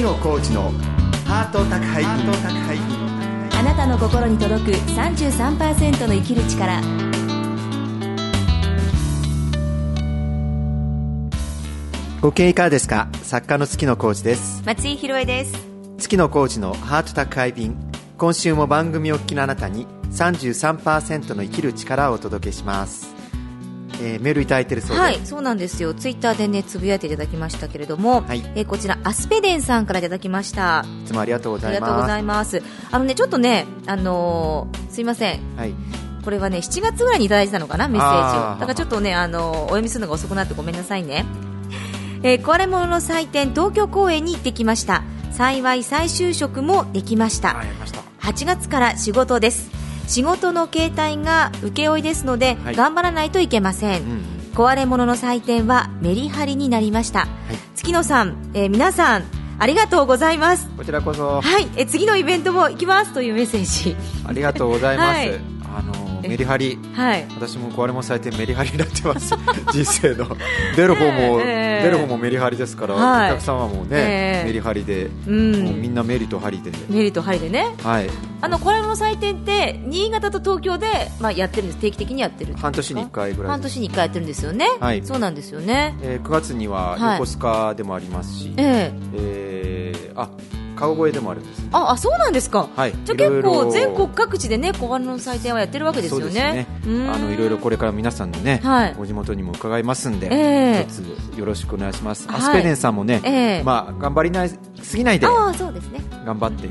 月野コーチのハート宅配便あなたの心に届く33%の生きる力ご機嫌いかがですか？作家の月野コーチです。松井宏恵です。月野コーチのハート宅配便。今週も番組をお聞きのあなたに33%の生きる力をお届けします、えーメールいただいてるそうで、はいそうなんですよ。ツイッターでねつぶやいていただきましたけれども、はい。えーこちらアスペデンさんからいただきました。いつもありがとうごあざいます。りがとうございます。あのねちょっとねあのーすいません。はい。これはね7月ぐらいにいただいてたのかなメッセージを。だからちょっとねあのお読みするのが遅くなってごめんなさいね、えー、壊れ物の祭典東京公演に行ってきました。幸い再就職もできました。ました。8月から仕事です仕事の形態が請負ですので、はい。頑張らないといけません、うん壊れ物の祭典はメリハリになりました、月野さん、えー皆さんありがとうございます。こちらこそ。はい、えー次のイベントも行きますというメッセージ。ありがとうございます、はい。あのメリハリ。はい。私も壊れもされてメリハリになってます。人生の。出る方も、ええ。出る方もメリハリですから、はい。お客様もね、ええ。メリハリで、うん。もうみんなメリとハリで、メリとハリでね。はい、あの壊れ物祭典って新潟と東京で、まあ、やってるんです。定期的にやってる半年に1回ぐらい半年に1回やってるんですよね、はい。そうなんですよね。えー9月にははい。横須賀でもありますし、ええ。えーあ川越でもあるんです、ああそうなんですか、はい。じゃあ結構全国各地でね小花の祭典はやってるわけですよそうですね。あのいろいろこれから皆さんのね、はい。お地元にも伺いますんで、ええ。一つよろしくお願いします、はい。アスペデンさんもね、ええ。まあ、頑張りないすぎないでああそうですね。頑張って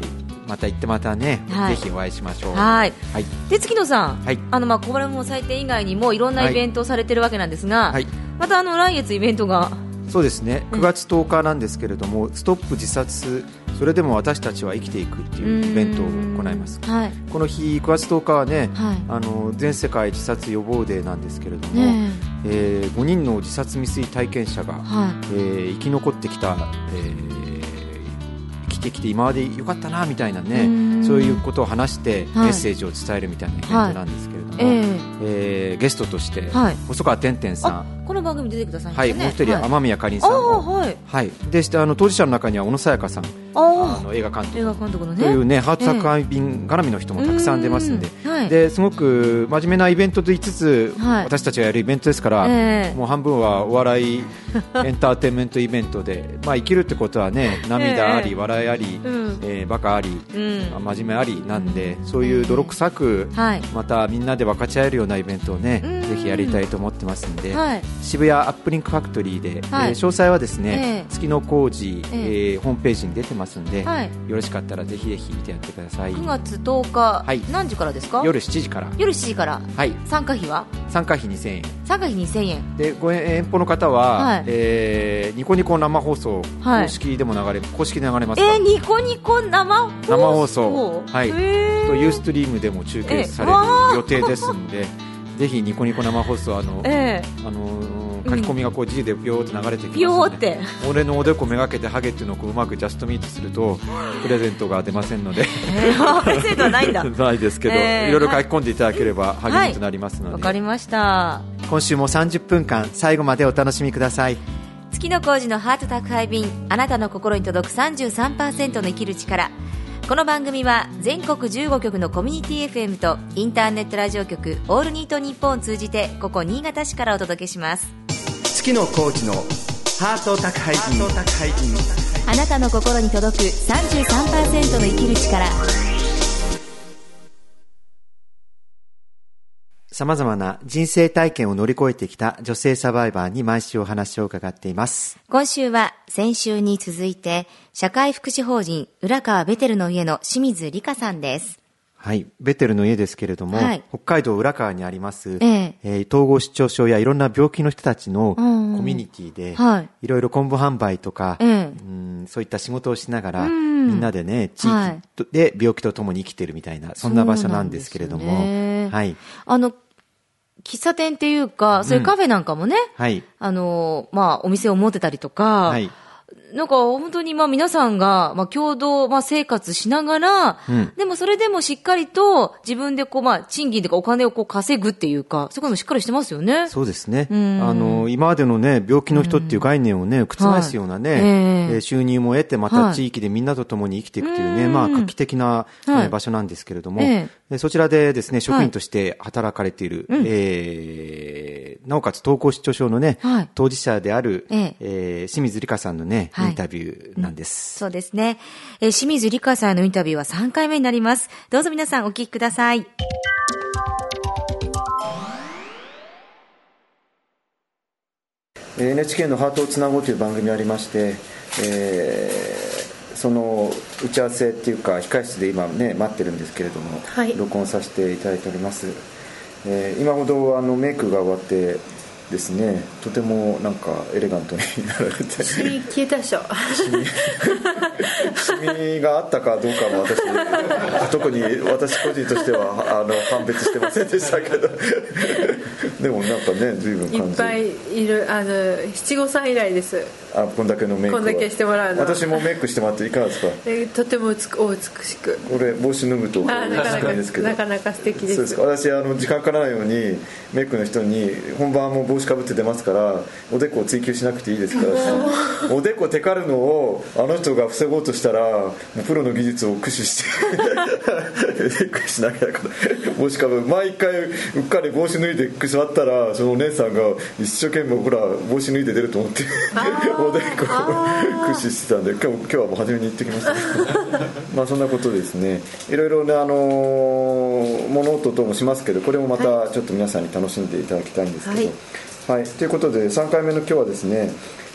また行ってまたね、はい。ぜひお会いしましょう。はい。はい。で月野さん、はい。あのまあ小花の祭典以外にもいろんなイベントをされてるわけなんですが、はい。またあの来月イベントがそうですね。うん。9月10日なんですけれども、ストップ自殺それでも私たちは生きていくっていうイベントを行います。はい。この日9月10日はね、はい。あの全世界自殺予防デーなんですけれども、ねえ。ー5人の自殺未遂体験者が、えはえー生き残ってきた、えー生きてきて今までよかったなみたいなうねん。そういうことを話してはい。メッセージを伝えるみたいなイベントなんですけれども、いえ。えーゲストとして、えはい。細川てんてん。さあん、この番組出てくださいまはい、もう一人、はい。雨宮かりんさんはい。はい、でしてあの当事者の中には小野さやかさん、あの映画監督映画監督のね。というね、ハート作家便絡みの人もたくさん出ますんで、うん。はい。ですごく真面目なイベントと言いつつ、はい。私たちがやるイベントですから、ええ。もう半分はお笑い エンターテインメントイベントで、まあ、生きるってことはね涙あり、ええ。笑いあり、うん。えーバカあり、うん。真面目ありなんでそういう泥臭く、はい。またみんなで分かち合えるようなイベントをね、うん。ぜひやりたいと思ってますんで、はい。渋谷アップリンクファクトリーで、はい。えー詳細はですね、ええ。月の工事、え。えーホームページに出てますんで、はい。よろしかったらぜひぜひ見てやってください。9月10日、はい。何時からですか？夜7時から。夜7時から。はい。参加費は？参加費2000円。参加費2000円。でご遠方の方は、はい。えーニコニコ生放送、はい。公式でも流れ公式で流れますか？えー、ニコニコ生放送？生放送。はい。とユーストリームでも中継される予定ですんでぜひニコニコ生放送あの、えあのー書き込みがこう G でビョーって流れてきますんでビョーって。俺のおでこめがけてハゲっていうのをこううまくジャストミートすると プレゼントが出ませんので。えー、プレゼントはないんだ。ないですけど、えーい。ろいろ書き込んでいただければ励みとなりますので、わかりました。今週も30分間最後までお楽しみください。月の工事のハート宅配便あなたの心に届く33%の生きる力この番組は全国15局のコミュニティ FM とインターネットラジオ局オールニートニッポンを通じてここ新潟市からお届けします。月のコーチのハート宅配便。あなたの心に届く33%の生きる力さまざまな人生体験を乗り越えてきた女性サバイバーに毎週お話を伺っています。今週は先週に続いて社会福祉法人浦川ベテルの家の清水理香さんです。はい、ベテルの家ですけれども、はい。北海道浦川にあります、ええ。えー統合失調症やいろんな病気の人たちのコうんミュニティで、はい。いろいろ昆布販売とか、ええ。うんそういった仕事をしながら、うんみんなでね、地域とで病気とともに生きてるみたいな、そんな場所なんですけれども、ね。はい、あの喫茶店っていうかそういうカフェなんかもね、はい、あのまあお店を持ってたりとか、はい、なんか本当にまあ皆さんがまあ共同まあ生活しながら、うん。でもそれでもしっかりと自分でこうまあ賃金とかお金をこう稼ぐっていうか、そういうこともしっかりしてますよね。そうですね。ん。あの、今までのね、病気の人っていう概念をね、覆すようなね、はい。えええー。収入も得て、また地域でみんなと共に生きていくというね、まあ、画期的な、えーはい場所なんですけれども、ええでそちらでですね、職員として働かれている、えーなおかつ統合失調症のね、はい当事者である、えええー清水理香さんのね、はいインタビューなんです。そうですね。えー清水理香さんのインタビューは3回目になります。どうぞ皆さんお聞きください。えー NHK の「ハートをつなごう」という番組がありまして、えーその打ち合わせっていうか控室で今ね待ってるんですけれども、はい。録音させていただいております、えー今ほどあのメイクが終わってですねとてもなんかエレガントになられて。シミ消えたでしょ。シミがあったかどうかも私特に私個人としてはあの判別してませんでしたけど。でもなんかね随分い感じ。っぱいいるあの七五三以来です。あこんだけのメイクはこんだけしてもらうの。私もメイクしてもらっていかがですか？えとても美お美しく。これ帽子脱ぐとなかなかなかなか素敵です。そうです。か私あの時間かからないようにメイクの人に本番も帽子かぶって出ますからおでこを追求しなくていいですから おでこテカるのをあの人が防ごうとしたらもうプロの技術を駆使してメイクしなきゃだから帽子かぶる毎回うっかり帽子脱いで座ったらそのお姉さんが一生懸命ほら帽子脱いで出ると思っておでこを駆使してたんで今日今日はもう初めに行ってきました。まあそんなことですね。いろいろねあのー物音ともしますけどこれもまたちょっと皆さんに楽しんでいただきたいんですけど。はい、ということで3回目の今日はですね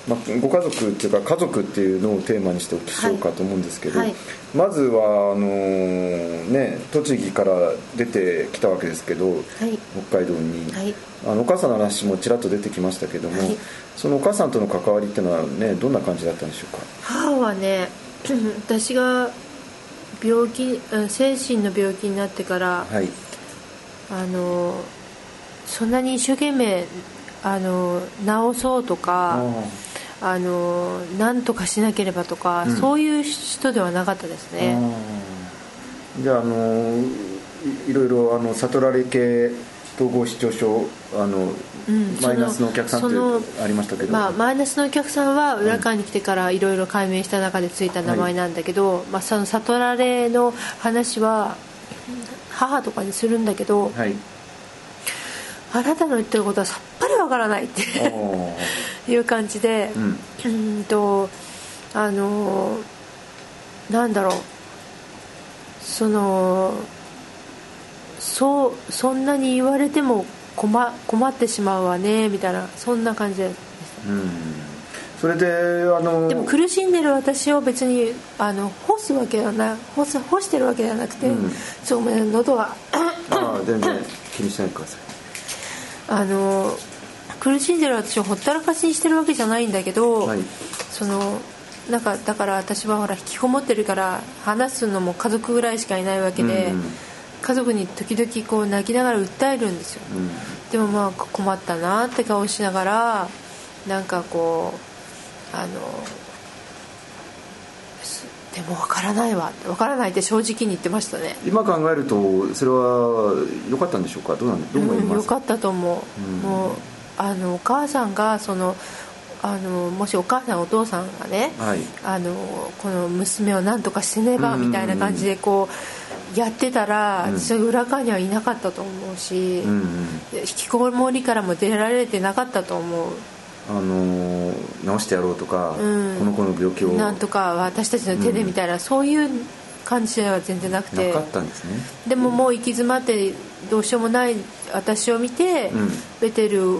まあ、ご家族っていうか家族っていうのをテーマにしてお聞きしようかと思うんですけど、はい。はいまずはあのーね栃木から出てきたわけですけど、はい。北海道に、はい。あのお母さんの話もちらっと出てきましたけども、はい。そのお母さんとの関わりっていうのはねどんな感じだったんでしょうか？母はね 私が病気うん精神の病気になってからはい。あのそんなに一生懸命あの治そうとかあの何とかしなければとか、うん。そういう人ではなかったですね、じゃあ、あのいいろいろあの悟られ系統合失調症あの、うん。マイナスのお客さんってありましたけど、まあ、マイナスのお客さんは裏側に来てからいろいろ解明した中でついた名前なんだけど、まあ、その悟られの話は母とかにするんだけど、はいあなたの言ってることはさっぱりわからないっていう感じで、うん。うーんとあのなんだろう。そのそうそんなに言われても困困ってしまうわねみたいなそんな感じでうん。それであのでも苦しんでる私を別にあの干すわけではない干す干してるわけではなくて、うん。そうごめん喉がああ全然気にしないでくださいあの苦しんでる私をほったらかしにしてるわけじゃないんだけど、はい。そのなんかだから私はほら引きこもってるから話すのも家族ぐらいしかいないわけで、うん家族に時々こう泣きながら訴えるんですよ、うん。でもまあ困ったなって顔しながらなんかこうあのすでも分からないわ。分からないって正直に言ってましたね。今考えるとそれは良かったんでしょうか？どうなんどう思いうん、ますよかったと思う、うん。もうあのお母さんがそのあのもしお母さんお父さんがね、はい。あのこの娘を何とかしてねばうんみたいな感じでこうやってたら、うん。私は裏側にはいなかったと思うし、うんうん。引きこもりからも出られてなかったと思うあの治してやろうとか、うん。この子の病気を。なんとか私たちの手でみたいな、そういう感じでは全然なくて。なかったんですね。でももう行き詰まってどうしようもない私を見て、うん。ベテル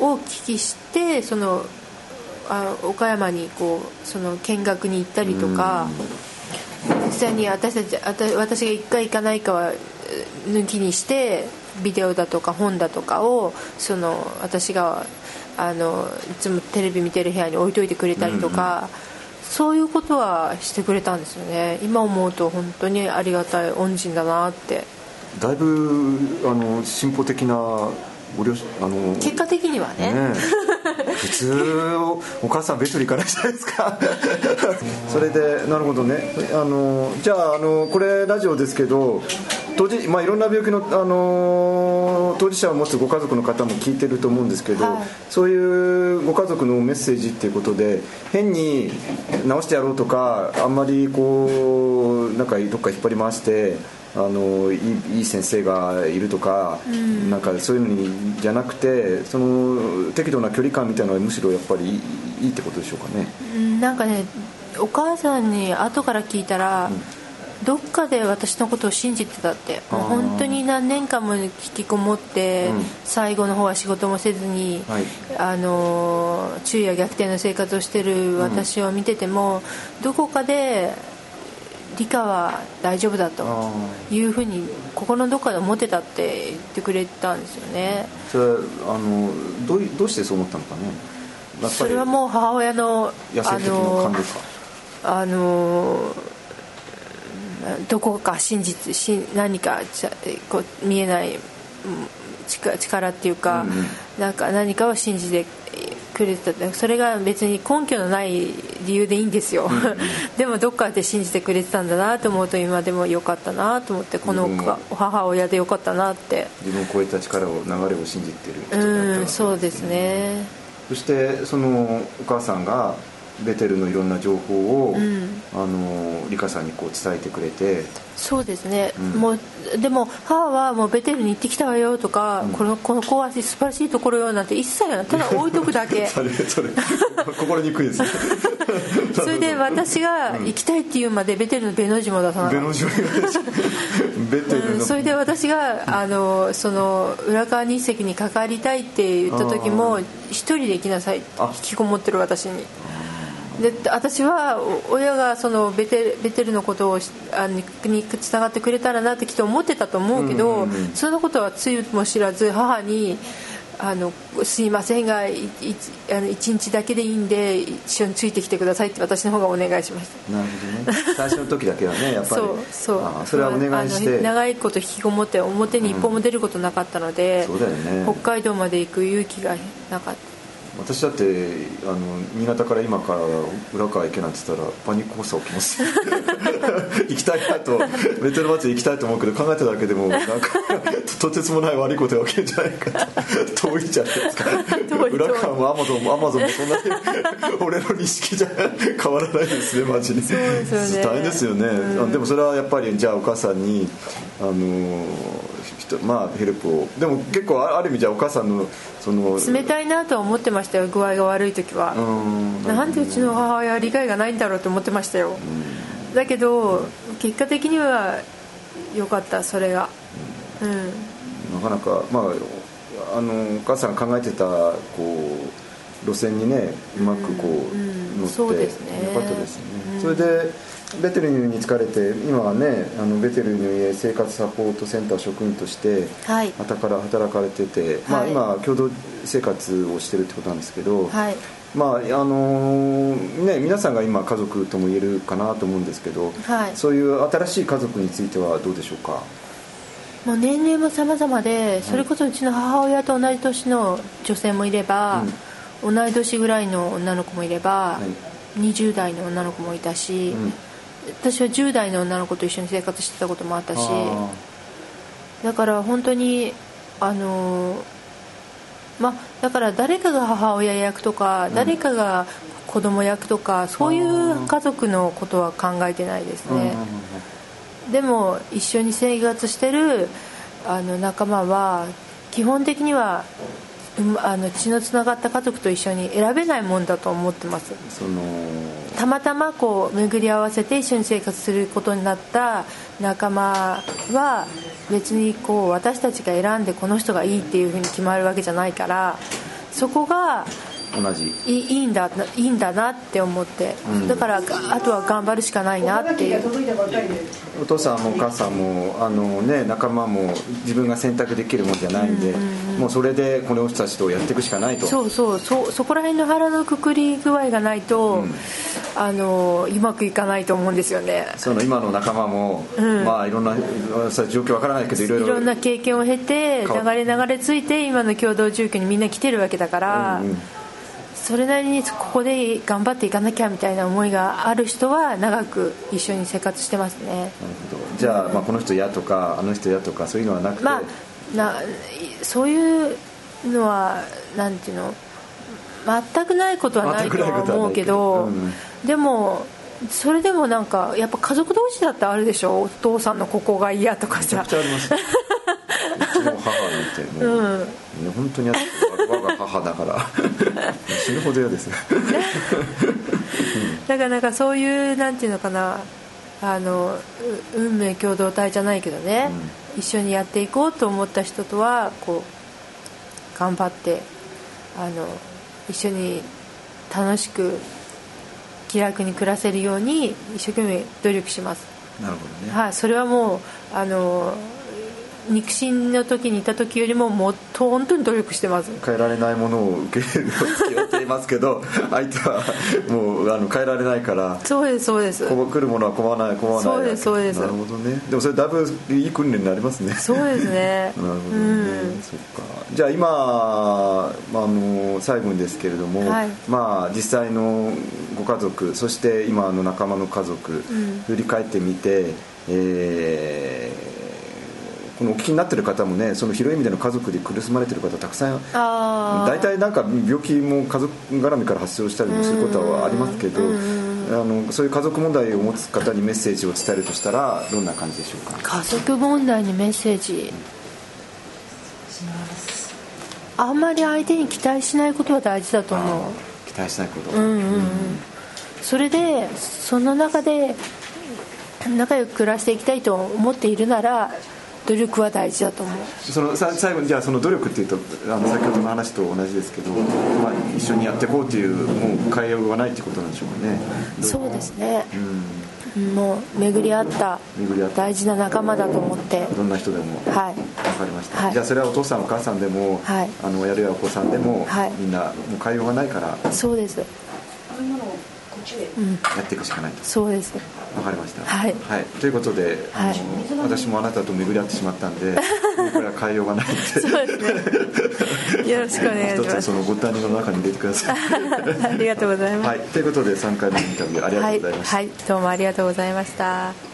を聞きしてそのあ岡山にこうその見学に行ったりとか、実際に私たち私が1回行かないかはえー抜きにしてビデオだとか本だとかをその私があのいつもテレビ見てる部屋に置いといてくれたりとか、そういうことはしてくれたんですよね。今思うと本当にありがたい恩人だなって。だいぶあの進歩的なご両親あの結果的にはね。ね普通お母さんベトル行かないじゃないですか。それでなるほどね。あのじゃああのこれラジオですけど当時、まあ、いろんな病気の、あの当事者を持つご家族の方も聞いてると思うんですけど、はい。そういうご家族のメッセージっていうことで変に治してやろうとかあんまりこうなんかどっか引っ張り回してあのいいいい先生がいるとか、なんかそういうのにじゃなくてその適度な距離感みたいなのはむしろやっぱりいいってことでしょうかね。うん。なんかねお母さんに後から聞いたら、どっかで私のことを信じてたってもう本当に何年間も引きこもって、うん。最後の方は仕事もせずに、はい。あの昼夜逆転の生活をしてる私を見てても、どこかで理科は大丈夫だとあいうふうに心のどっかで思ってたって言ってくれたんですよね。それはあのどういどうしてそう思ったのかね。それはもう母親の野生的な感ですか。あのどこか真実し何かちゃこう見えないうん力力っていうか、なんか何かを信じてくれてた。それが別に根拠のない理由でいいんですよ、でもどっかで信じてくれてたんだなと思うと今でもよかったなと思ってこの母親でよかったなって。自分を超えた力を流れを信じているうんそうですね。そしてそのお母さんがベテルのいろんな情報を、ん。あのリカさんにこう伝えてくれて。そうですね、うん。もうでも母はもうベテルに行ってきたわよとか、このこの子は素晴らしいところよなんて一切はただ置いとくだけ。そ れそれ。心にくいです。ね それで私が行きたいっていうまでベテルのベの字も出さなかっベノジョベテた、ルの、うんそれで私があのその浦川日石に関わりたいって言った時も一人で行きなさいあ。引きこもってる私にで私はお親がそのベテルベテルのことをしあににつながってくれたらなってきっと思ってたと思うけど、うんうんうん。そんなことはつゆも知らず母にあのすいませんがいいあの1日だけでいいんで一緒についてきてくださいって私の方がお願いしました。なるほどね。最初の時だけはねやっぱり。そうそう。あそれはお願いして。長いこと引きこもって表に一歩も出ることなかったので、そうだよね。北海道まで行く勇気がなかった私だってあの新潟から今から浦川行けなんて言ったらパニック発作起きます。行きたいなとベテル祭り行きたいと思うけど考えただけでもなんか とてつもない悪いことが起きるんじゃないかと。遠いじゃないですか浦川もアマゾンもアマゾンもそんなに 俺の認識じゃ変わらないですねマジでね。大変ですよね、あでもそれはやっぱりじゃあお母さんにあのまあヘルプを。でも結構あある意味じゃあお母さんのその冷たいなとは思ってましたよ。具合が悪い時は、うんなんでうちの母親は理解がないんだろうと思ってましたよ、だけど結果的には良かったそれが。うん。なかなかまああのお母さんが考えてたこう路線にねうまくこう、うん乗ってそうよかったですね、うん。それでベテルニューに疲れて今はねあのベテルニューへ生活サポートセンター職員としてはい。働から働かれてて、まあ、はい今共同生活をしてるってことなんですけど、はい。まああのね、皆さんが今家族とも言えるかなと思うんですけど、はい。そういう新しい家族についてはどうでしょうか？もう年齢も様々でそれこそうちの母親と同じ年の女性もいれば、同い年ぐらいの女の子もいれば、20代の女の子もいたし、うん私は10代の女の子と一緒に生活してたこともあったしあだから本当にあのまあだから誰かが母親役とか、誰かが子供役とかそういう家族のことは考えてないですーね、でも一緒に生活してるあの仲間は基本的にはうんあの血のつながった家族と一緒に選べないもんだと思ってます。そのたまたまこう巡り合わせて一緒に生活することになった仲間は別にこう私たちが選んでこの人がいいっていうふうに決まるわけじゃないからそこが同じ。いいいんだいいんだなって思って、だからあとは頑張るしかないなっていう。お父さんもお母さんもあの、ね、仲間も自分が選択できるもんじゃないんで、もうそれでこの人たちとやっていくしかないと。そうそう。そそこら辺の腹のくくり具合がないと、あのうまくいかないと思うんですよね。その今の仲間も、まあいろんなさ状況わからないけどいろいろいろんな経験を経て流れ流れついて今の共同住居にみんな来てるわけだから、うんうんそれなりにここで頑張っていかなきゃみたいな思いがある人は長く一緒に生活してますね。なるほど。じゃあ,、まあこの人嫌とかあの人嫌とかそういうのはなくて、まあなそういうのはなんていうの？全くないことはないとは思うけどでもそれでもなんかやっぱ家族同士だってあるでしょ？お父さんのここが嫌とかめちゃさくちゃあります うちの母なんてもう、ね本当に嫌です我が母だから。死ぬほど嫌です だからなんかそういうなんていうのかな。あのう運命共同体じゃないけどね、一緒にやっていこうと思った人とはこう頑張ってあの一緒に楽しく気楽に暮らせるように一生懸命努力します、なるほどね。はい、それはもうあの肉親の時にいた時よりももっと本当に努力してます。変えられないものを受ける付き合っていますけど 相手はもうあの変えられないからそうですそうです。来るものは困らない困らないそうですそうです。なるほどね。でもそれだいぶいい訓練になりますね。そうですね。なるほどね、うん。そっかじゃあ今、まあ、あの最後にですけれども、はい。まあ、実際のご家族そして今の仲間の家族、振り返ってみて、えーこのお聞きになってる方もねその広い意味での家族で苦しまれてる方たくさん大体なんか病気も家族絡みから発症したりもすることはありますけどあのそういう家族問題を持つ方にメッセージを伝えるとしたらどんな感じでしょうか？家族問題にメッセージ。あんまり相手に期待しないことは大事だと思う。期待しないこと、うんうんうん。それでその中で仲良く暮らしていきたいと思っているなら努力は大事だと思う。そのさ最後にじゃあその努力っていうとあの先ほどの話と同じですけど、まあ、一緒にやっていこうっていうもう変えようがないってことなんでしょうかね。そうですね。うん。もう巡り合った巡り合った。大事な仲間だと思って。どんな人でもはい。分かりました、はい。じゃあそれはお父さんお母さんでも、はい。あのやるやお子さんでも、はい。みんなもう変えようがないから。やそうですっていくしかないと。そうですわかりました。はい。ということで、はい。あの私もあなたと巡り合ってしまったんでこれは変えようがないんで。そうですね。よろしくお願いし一つますそのご担任の中に入れてください。ありがとうございます。はい。ということで3回目のインタビューありがとうございました、はい、はい、どうもありがとうございました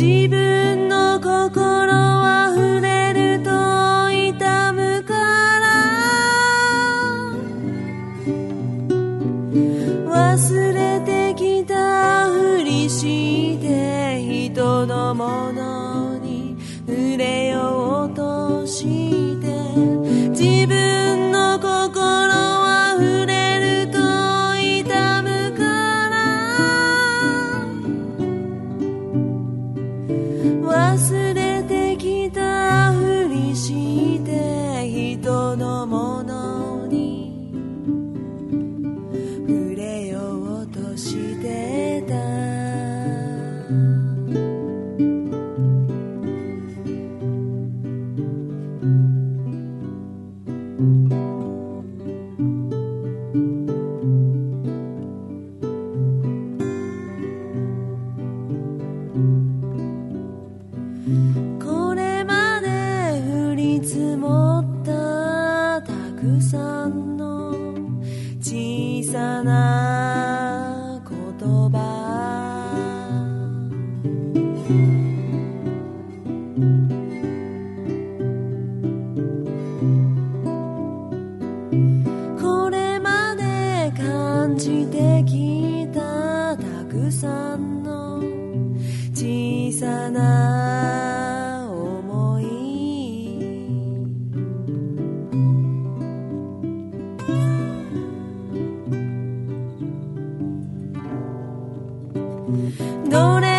自分の心はどれ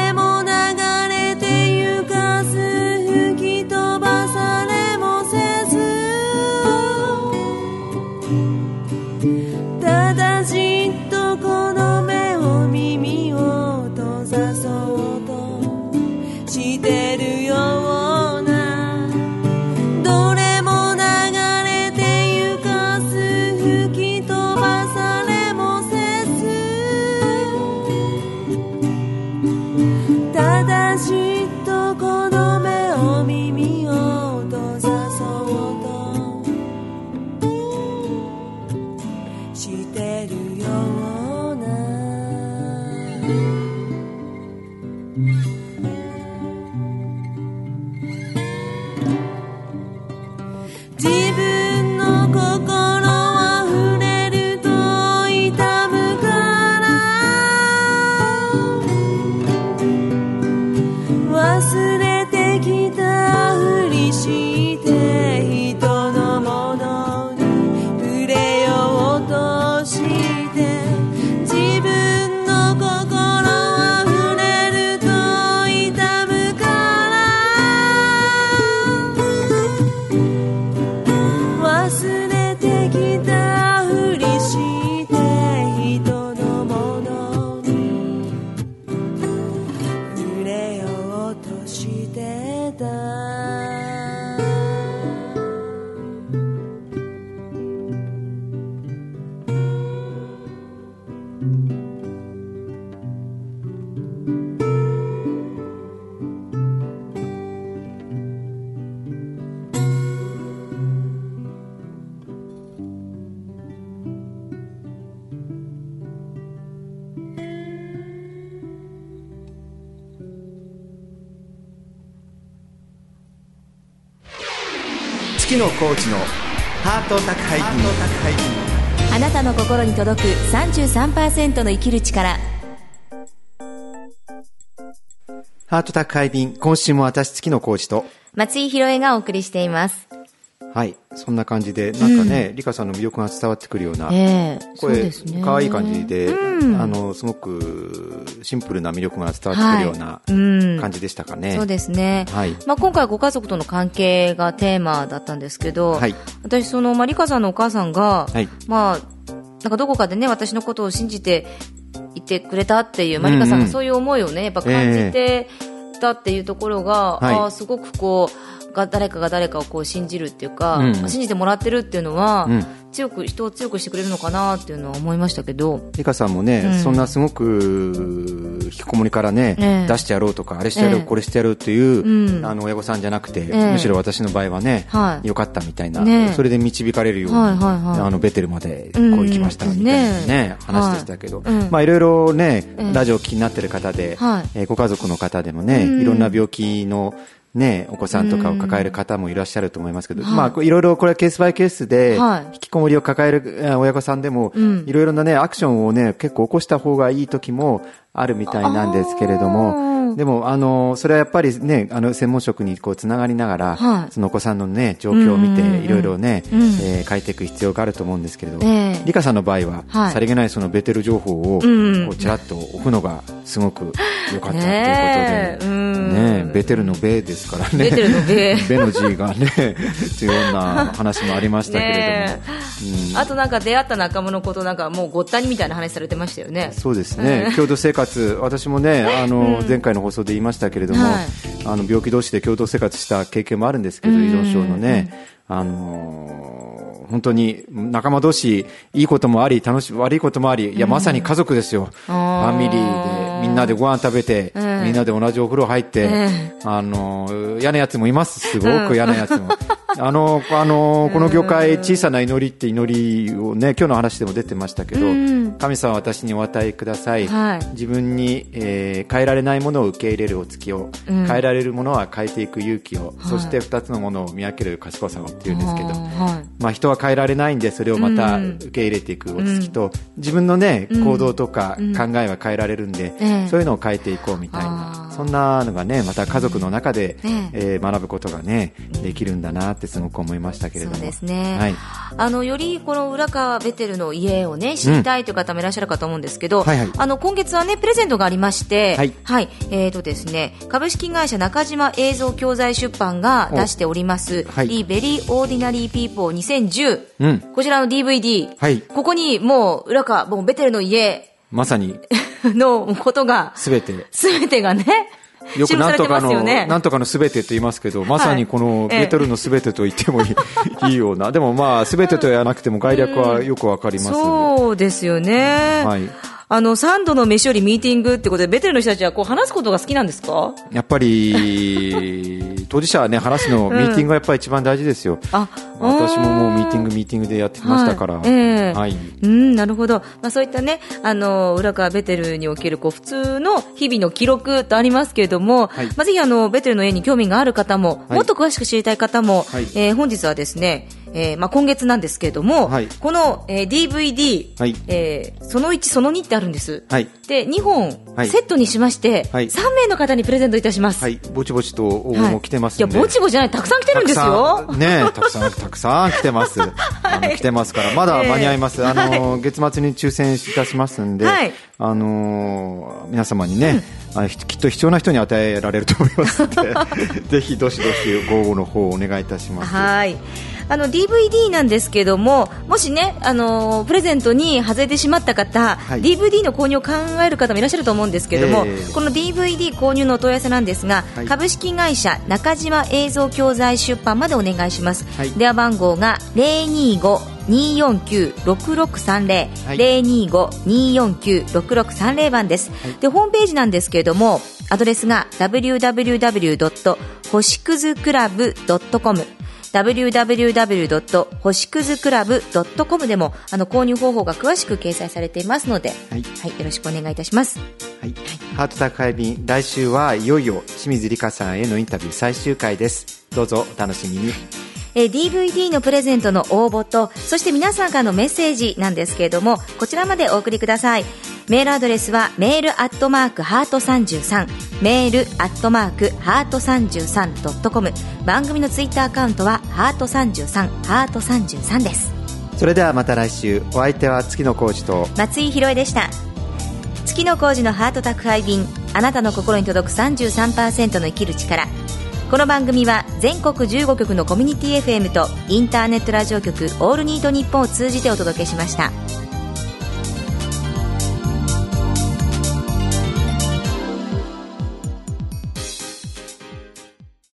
月野コーチのハート宅配便。あなたの心に届く33%の生きる力。ハート宅配便今週も私月野コーチと。松井宏恵がお送りしています。はいそんな感じでなんかね、リカさんの魅力が伝わってくるような、声可愛い感じで、うん。あのすごくシンプルな魅力が伝わってくるような感じでしたかね、そうですね、はい。まあ、今回ご家族との関係がテーマだったんですけど、はい。私その、まあ、リカさんのお母さんが、はい。まあ、なんかどこかでね私のことを信じていてくれたっていう、まあ、リカさんがそういう思いをねやっぱ感じてたっていうところが、あすごくこうが誰かが誰かをこう信じるっていうか、うん。まあ信じてもらってるっていうのは、うん。強く人を強くしてくれるのかなっていうのは思いましたけど。リカさんもね、うん。そんなすごく引きこもりからね、ええ。出してやろうとかあれしてやろう、ええ。これしてやろうっていう、うん。あの親御さんじゃなくて、えむしろ私の場合はね、はい。よかったみたいな、ねそれで導かれるように、はいはいはい。あのベテルまでこう行きましたみたいなねね。話でしたけど、はい。うん。まあいろいろね、ええ。ラジオを気になってる方で、はい。えーご家族の方でもね、うん。いろんな病気のね、お子さんとかを抱える方もいらっしゃると思いますけど、はいまあ、いろいろこれはケースバイケースで、はい。引きこもりを抱えるえー親御さんでも、うん。いろいろなね、アクションをね、結構起こした方がいい時もあるみたいなんですけれどあも、ー。でも、あの、それはやっぱりね、あの、専門職にこう、つながりながら、はい。そのお子さんのね、状況を見て、いろいろね、うん。えー変えていく必要があると思うんですけれど、ええ。リカさんの場合は、はい。さりげないそのベテル情報を、うん。こう、ちらっと置くのが、すごく良かったということで、ね。ベテルのベですからね。ベテルのベ ベの字がね、というような話もありましたけれども。ねえ。あとなんか出会った仲間のことなんかもうごったにみたいな話されてましたよね。そうですね、共同生活、私もね、あの、前回の放送で言いましたけれども、はい。あの、病気同士で共同生活した経験もあるんですけど、うん。依存症のね、あのー本当に仲間同士、いいこともあり、楽しい、悪いこともあり、いや、まさに家族ですよ。ファミリーで、みんなでご飯食べて、うんみんなで同じお風呂入って、えあのー嫌なやつもいます、すごく嫌なやつも。あの、あの、この業界、小さな祈りって祈りをね、今日の話でも出てましたけど、神様は私にお与えください。はい。自分に、えー変えられないものを受け入れるお月を、うん。変えられるものは変えていく勇気を、そして二つのものを見分ける賢さをっていうんですけど、はい。まあ、人は変えられないんでそれをまたうん。受け入れていくお月と、自分のねうん。行動とかうん。考えは変えられるんで、ええ。そういうのを変えていこうみたいあなー。そんなのがねまた家族の中で、え。えー学ぶことがねできるんだなってすごく思いましたけれども。そうですね、はい、あのよりこの浦川ベテルの家をね知りたいという方もいらっしゃるかと思うんですけど、はいはい。あの今月はねプレゼントがありまして、はい。えーとですね株式会社中島映像教材出版が出しております「はい。The Very Ordinary People 2010」うん。こちらの DVD、はい。ここにもう浦川もうベテルの家。まさに。のことが全て。全てがねよくなんとかの、ねなんとかのすべてと言いますけど、まさにこのええ。ベトルのすべてと言ってもいい,、いいような。でもまあ、すべてと言わなくても概略はよくわかります。そうですよね、はいあの3度の飯よりミーティングってことでベテルの人たちはこう話すことが好きなんですか？やっぱり、当事者はね、話すの、ミーティングがやっぱり一番大事ですよ。あ私ももうミーティング、ミーティングでやってきましたから。はいええはい。うん、なるほど。まあ、そういったね、あの、浦川ベテルにおける、こう、普通の日々の記録とありますけれども、はいまあ、ぜひ、あの、ベテルの家に興味がある方も、はいもっと詳しく知りたい方も、はいえー本日はですね、えーまあ、今月なんですけれども、はいこの、えー DVD、はいえーその1、その2ってあるんです。はい。で、2本、はいセットにしまして、はい3名の方にプレゼントいたします。はい。ぼちぼちと応募も来てます。いや、ぼちぼちじゃない、たくさん来てるんですよねたくさん、たくさん来てます。あの、来てますから、まだ間に合います。あの、月末に抽選いたしますんで、はいあのー皆様にね、あひきっと必要な人に与えられると思いますので、ぜひどしどしご応募の方をお願いいたします。はい。あの DVD なんですけども、もしね、あのプレゼントに外れてしまった方、はい。DVD の購入を考える方もいらっしゃると思うんですけども、ええ。この DVD 購入のお問い合わせなんですが、はい。株式会社中島映像教材出版までお願いします。はい。電話番号が025-249-6630、はい。025-249-6630番です、で、ホームページなんですけれども、アドレスが www. 星屑クラブ .com www. 星屑クラブ .com でもあの購入方法が詳しく掲載されていますので、はいはい、よろしくお願いいたします。はい。ハート宅配便、来週はいよいよ清水里香さんへのインタビュー最終回です。どうぞお楽しみに。えー DVD のプレゼントの応募とそして皆さんからのメッセージなんですけれどもこちらまでお送りくださいメールアドレスはメールアットマークハート33メールアットマークハート 33.com 番組のツイッターアカウントはハート33ハート33です。それではまた来週、お相手は月野浩二と、松井宏恵でした。月の工事のハート宅配便あなたの心に届く33%の生きる力。この番組は全国15局のコミュニティ FM とインターネットラジオ局オールニートニッポンを通じてお届けしました